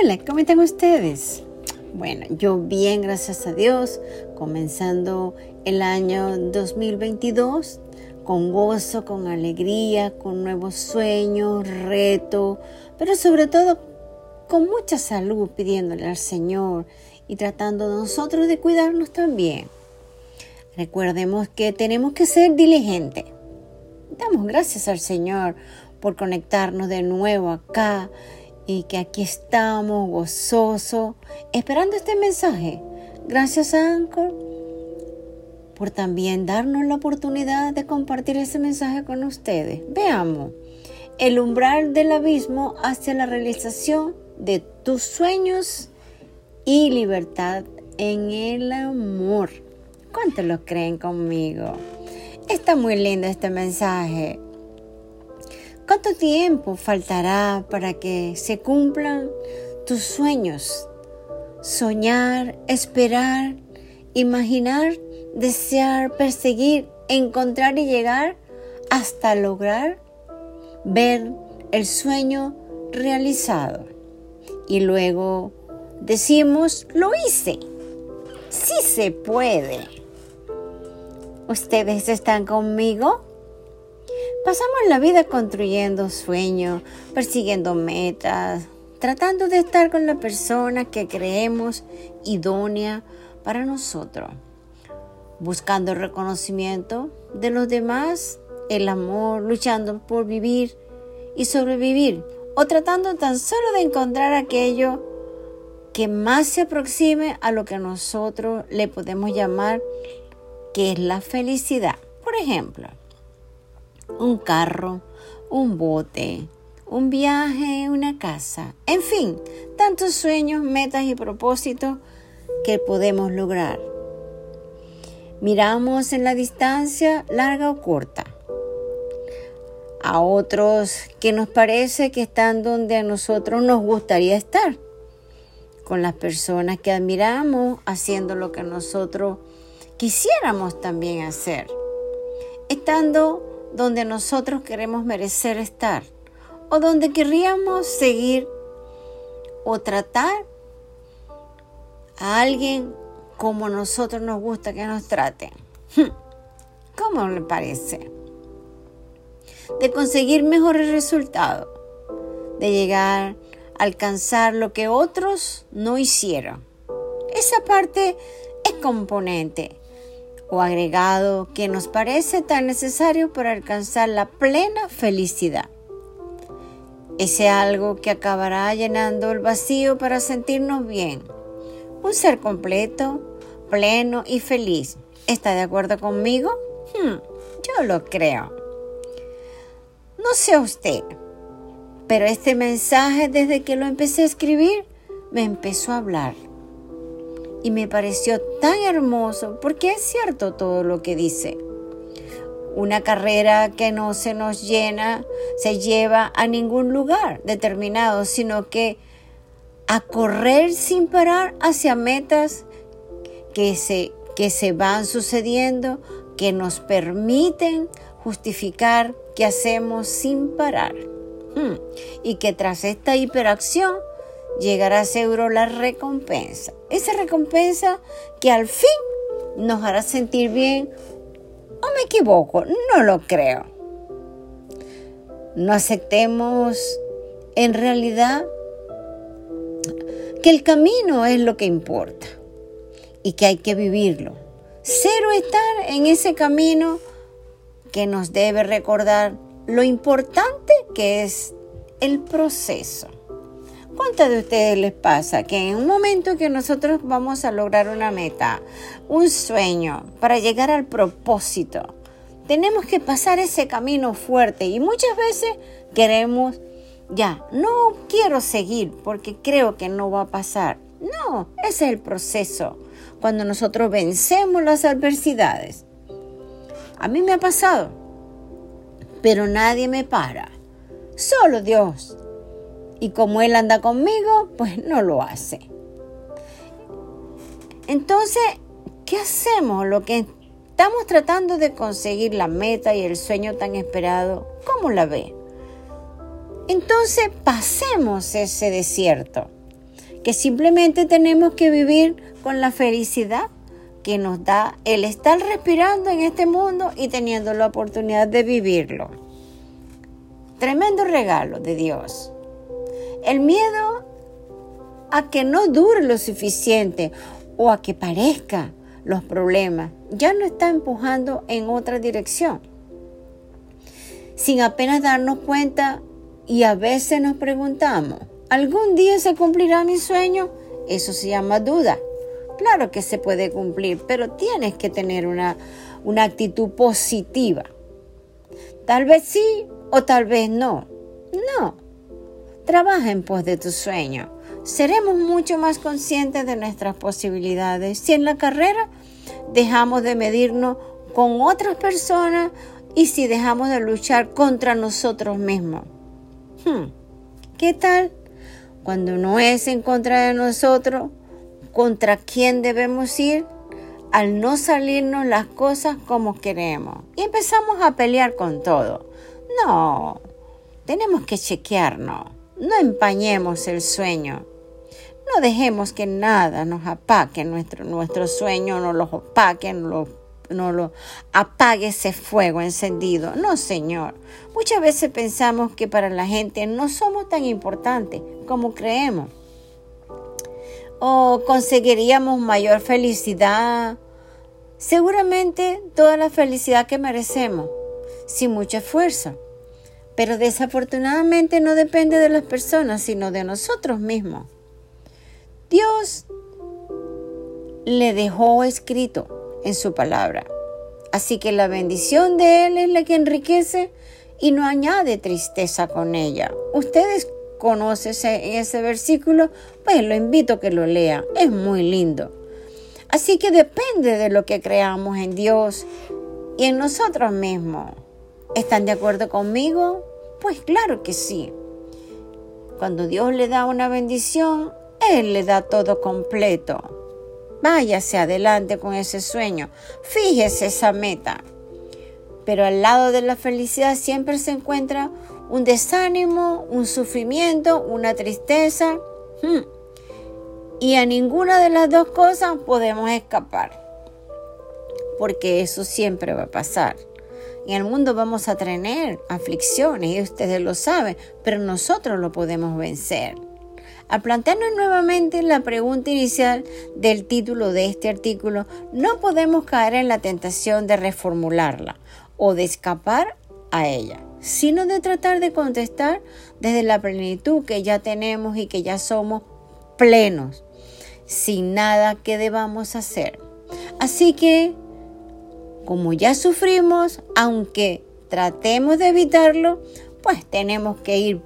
Hola, ¿cómo están ustedes? Bueno, yo bien, gracias a Dios, comenzando el año 2022 con gozo, con alegría, con nuevos sueños, reto, pero sobre todo con mucha salud pidiéndole al Señor y tratando nosotros de cuidarnos también. Recordemos que tenemos que ser diligentes. Damos gracias al Señor por conectarnos de nuevo acá y que aquí estamos gozosos esperando este mensaje. Gracias a Anchor por también darnos la oportunidad de compartir ese mensaje con ustedes. Veamos, el umbral del abismo hacia la realización de tus sueños y libertad en el amor. ¿Cuántos lo creen conmigo? Está muy lindo este mensaje. ¿Cuánto tiempo faltará para que se cumplan tus sueños? Soñar, esperar, imaginar, desear, perseguir, encontrar y llegar hasta lograr ver el sueño realizado. Y luego decimos, lo hice. Sí se puede. ¿Ustedes están conmigo? Pasamos la vida construyendo sueños, persiguiendo metas, tratando de estar con la persona que creemos idónea para nosotros, buscando el reconocimiento de los demás, el amor, luchando por vivir y sobrevivir, o tratando tan solo de encontrar aquello que más se aproxime a lo que nosotros le podemos llamar que es la felicidad. Por ejemplo, un carro, un bote, un viaje, una casa, en fin, tantos sueños, metas y propósitos que podemos lograr. Miramos en la distancia larga o corta. A otros que nos parece que están donde a nosotros nos gustaría estar. Con las personas que admiramos haciendo lo que nosotros quisiéramos también hacer. Estando donde nosotros queremos merecer estar o donde querríamos seguir o tratar a alguien como nosotros nos gusta que nos traten. Hmm. ¿Cómo le parece? De conseguir mejores resultados, de llegar a alcanzar lo que otros no hicieron. Esa parte es componente o agregado que nos parece tan necesario para alcanzar la plena felicidad. Ese algo que acabará llenando el vacío para sentirnos bien. Un ser completo, pleno y feliz. ¿Está de acuerdo conmigo? Hmm, yo lo creo. No sé usted, pero este mensaje desde que lo empecé a escribir me empezó a hablar y me pareció tan hermoso porque es cierto todo lo que dice. Una carrera que no se nos llena, se lleva a ningún lugar determinado, sino que a correr sin parar hacia metas que se, que se van sucediendo, que nos permiten justificar que hacemos sin parar. Hmm. Y que tras esta hiperacción llegará seguro la recompensa. Esa recompensa que al fin nos hará sentir bien. ¿O me equivoco? No lo creo. No aceptemos en realidad que el camino es lo que importa y que hay que vivirlo. Cero estar en ese camino que nos debe recordar lo importante que es el proceso. ¿Cuántas de ustedes les pasa que en un momento que nosotros vamos a lograr una meta, un sueño, para llegar al propósito, tenemos que pasar ese camino fuerte y muchas veces queremos, ya, no quiero seguir porque creo que no va a pasar. No, ese es el proceso, cuando nosotros vencemos las adversidades. A mí me ha pasado, pero nadie me para, solo Dios y como Él anda conmigo, pues no lo hace. Entonces, ¿qué hacemos? Lo que estamos tratando de conseguir la meta y el sueño tan esperado, ¿cómo la ve? Entonces, pasemos ese desierto. que simplemente tenemos que vivir con la felicidad que nos da el estar respirando en este mundo y teniendo la oportunidad de vivirlo. Tremendo regalo de Dios. El miedo a que no dure lo suficiente o a que parezca los problemas ya no está empujando en otra dirección. Sin apenas darnos cuenta y a veces nos preguntamos, ¿algún día se cumplirá mi sueño? Eso se llama duda. Claro que se puede cumplir, pero tienes que tener una, una actitud positiva. Tal vez sí o tal vez no. No. Trabaja en pos de tu sueño. Seremos mucho más conscientes de nuestras posibilidades si en la carrera dejamos de medirnos con otras personas y si dejamos de luchar contra nosotros mismos. Hmm, ¿Qué tal cuando no es en contra de nosotros? ¿Contra quién debemos ir? Al no salirnos las cosas como queremos y empezamos a pelear con todo. No, tenemos que chequearnos. No empañemos el sueño. No dejemos que nada nos apague nuestro, nuestro sueño, no lo opaque, no lo apague ese fuego encendido. No, Señor. Muchas veces pensamos que para la gente no somos tan importantes como creemos. O conseguiríamos mayor felicidad. Seguramente toda la felicidad que merecemos, sin mucho esfuerzo. Pero desafortunadamente no depende de las personas, sino de nosotros mismos. Dios le dejó escrito en su palabra. Así que la bendición de Él es la que enriquece y no añade tristeza con ella. Ustedes conocen ese, versículo, pues lo invito a que lo lean. Es muy lindo. Así que depende de lo que creamos en Dios y en nosotros mismos. ¿Están de acuerdo conmigo? Pues claro que sí. Cuando Dios le da una bendición, él le da todo completo. Váyase adelante con ese sueño. Fíjese esa meta. Pero al lado de la felicidad siempre se encuentra un desánimo, un sufrimiento, una tristeza. Hmm. Y a ninguna de las dos cosas podemos escapar. Porque eso siempre va a pasar. En el mundo vamos a tener aflicciones y ustedes lo saben, pero nosotros lo podemos vencer. Al plantearnos nuevamente la pregunta inicial del título de este artículo, no podemos caer en la tentación de reformularla o de escapar a ella, sino de tratar de contestar desde la plenitud que ya tenemos y que ya somos plenos, sin nada que debamos hacer. Así que, como ya sufrimos, aunque tratemos de evitarlo, pues tenemos que ir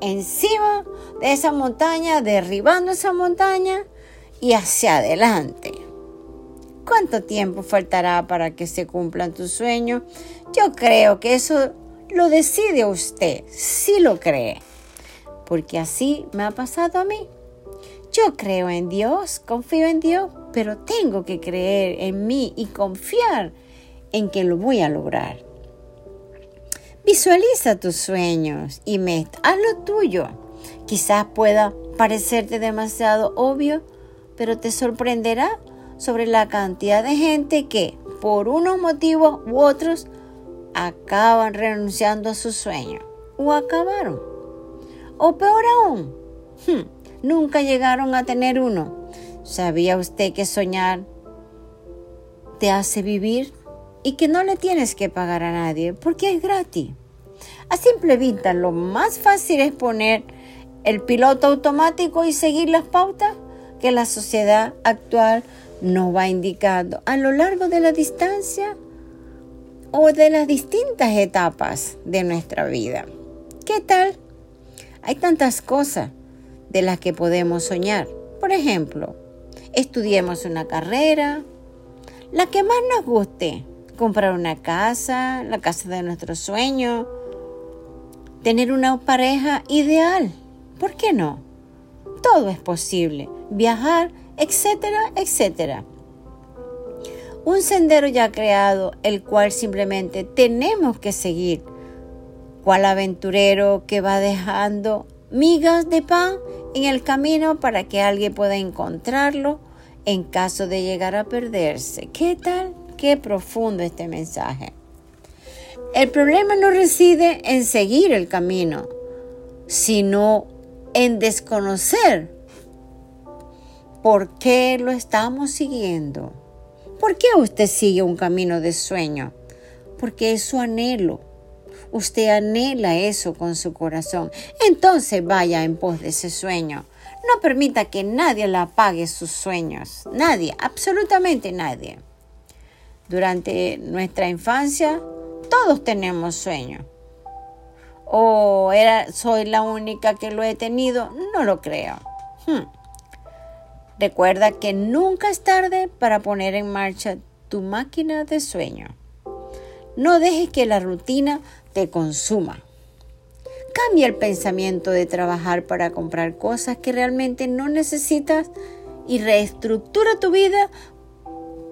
encima de esa montaña, derribando esa montaña y hacia adelante. ¿Cuánto tiempo faltará para que se cumplan tus sueños? Yo creo que eso lo decide usted, si lo cree, porque así me ha pasado a mí. Yo creo en Dios, confío en Dios, pero tengo que creer en mí y confiar en que lo voy a lograr. Visualiza tus sueños y haz lo tuyo. Quizás pueda parecerte demasiado obvio, pero te sorprenderá sobre la cantidad de gente que, por unos motivos u otros, acaban renunciando a su sueño o acabaron. O peor aún, hmm, nunca llegaron a tener uno. ¿Sabía usted que soñar te hace vivir? y que no le tienes que pagar a nadie porque es gratis. A simple vista, lo más fácil es poner el piloto automático y seguir las pautas que la sociedad actual nos va indicando a lo largo de la distancia o de las distintas etapas de nuestra vida. ¿Qué tal? Hay tantas cosas de las que podemos soñar. Por ejemplo, estudiemos una carrera, la que más nos guste, comprar una casa, la casa de nuestros sueños, tener una pareja ideal. ¿Por qué no? Todo es posible. Viajar, etcétera, etcétera. Un sendero ya creado, el cual simplemente tenemos que seguir. ¿Cuál aventurero que va dejando migas de pan en el camino para que alguien pueda encontrarlo en caso de llegar a perderse. ¿Qué tal? Qué profundo este mensaje. El problema no reside en seguir el camino, sino en desconocer por qué lo estamos siguiendo. ¿Por qué usted sigue un camino de sueño? Porque es su anhelo. Usted anhela eso con su corazón. Entonces vaya en pos de ese sueño. No permita que nadie le apague sus sueños. Nadie, absolutamente nadie. Durante nuestra infancia, todos tenemos sueños. ¿O era, soy la única que lo he tenido? No lo creo. Hmm. Recuerda que nunca es tarde para poner en marcha tu máquina de sueño. No dejes que la rutina te consuma. Cambia el pensamiento de trabajar para comprar cosas que realmente no necesitas y reestructura tu vida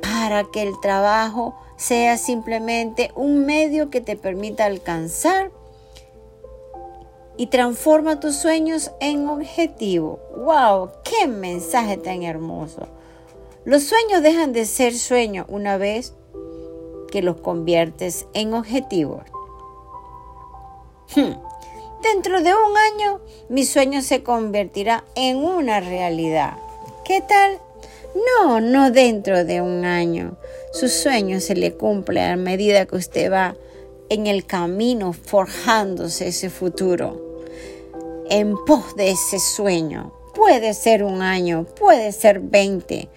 para que el trabajo sea simplemente un medio que te permita alcanzar y transforma tus sueños en objetivo. ¡Wow! ¡Qué mensaje tan hermoso! Los sueños dejan de ser sueños una vez que los conviertes en objetivos. Hmm. Dentro de un año mi sueño se convertirá en una realidad. ¿Qué tal? No, no dentro de un año. Su sueño se le cumple a medida que usted va en el camino forjándose ese futuro en pos de ese sueño. Puede ser un año, puede ser 20,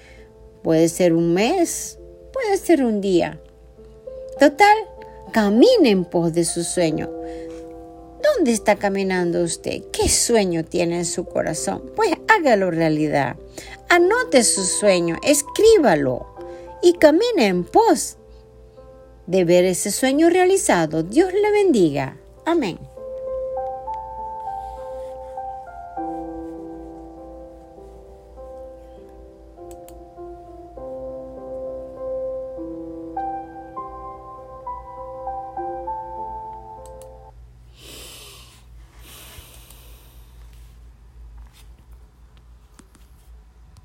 puede ser un mes, puede ser un día. Total, camine en pos de su sueño. ¿Dónde está caminando usted? ¿Qué sueño tiene en su corazón? Pues hágalo realidad. Anote su sueño, escríbalo y camine en pos de ver ese sueño realizado. Dios le bendiga. Amén.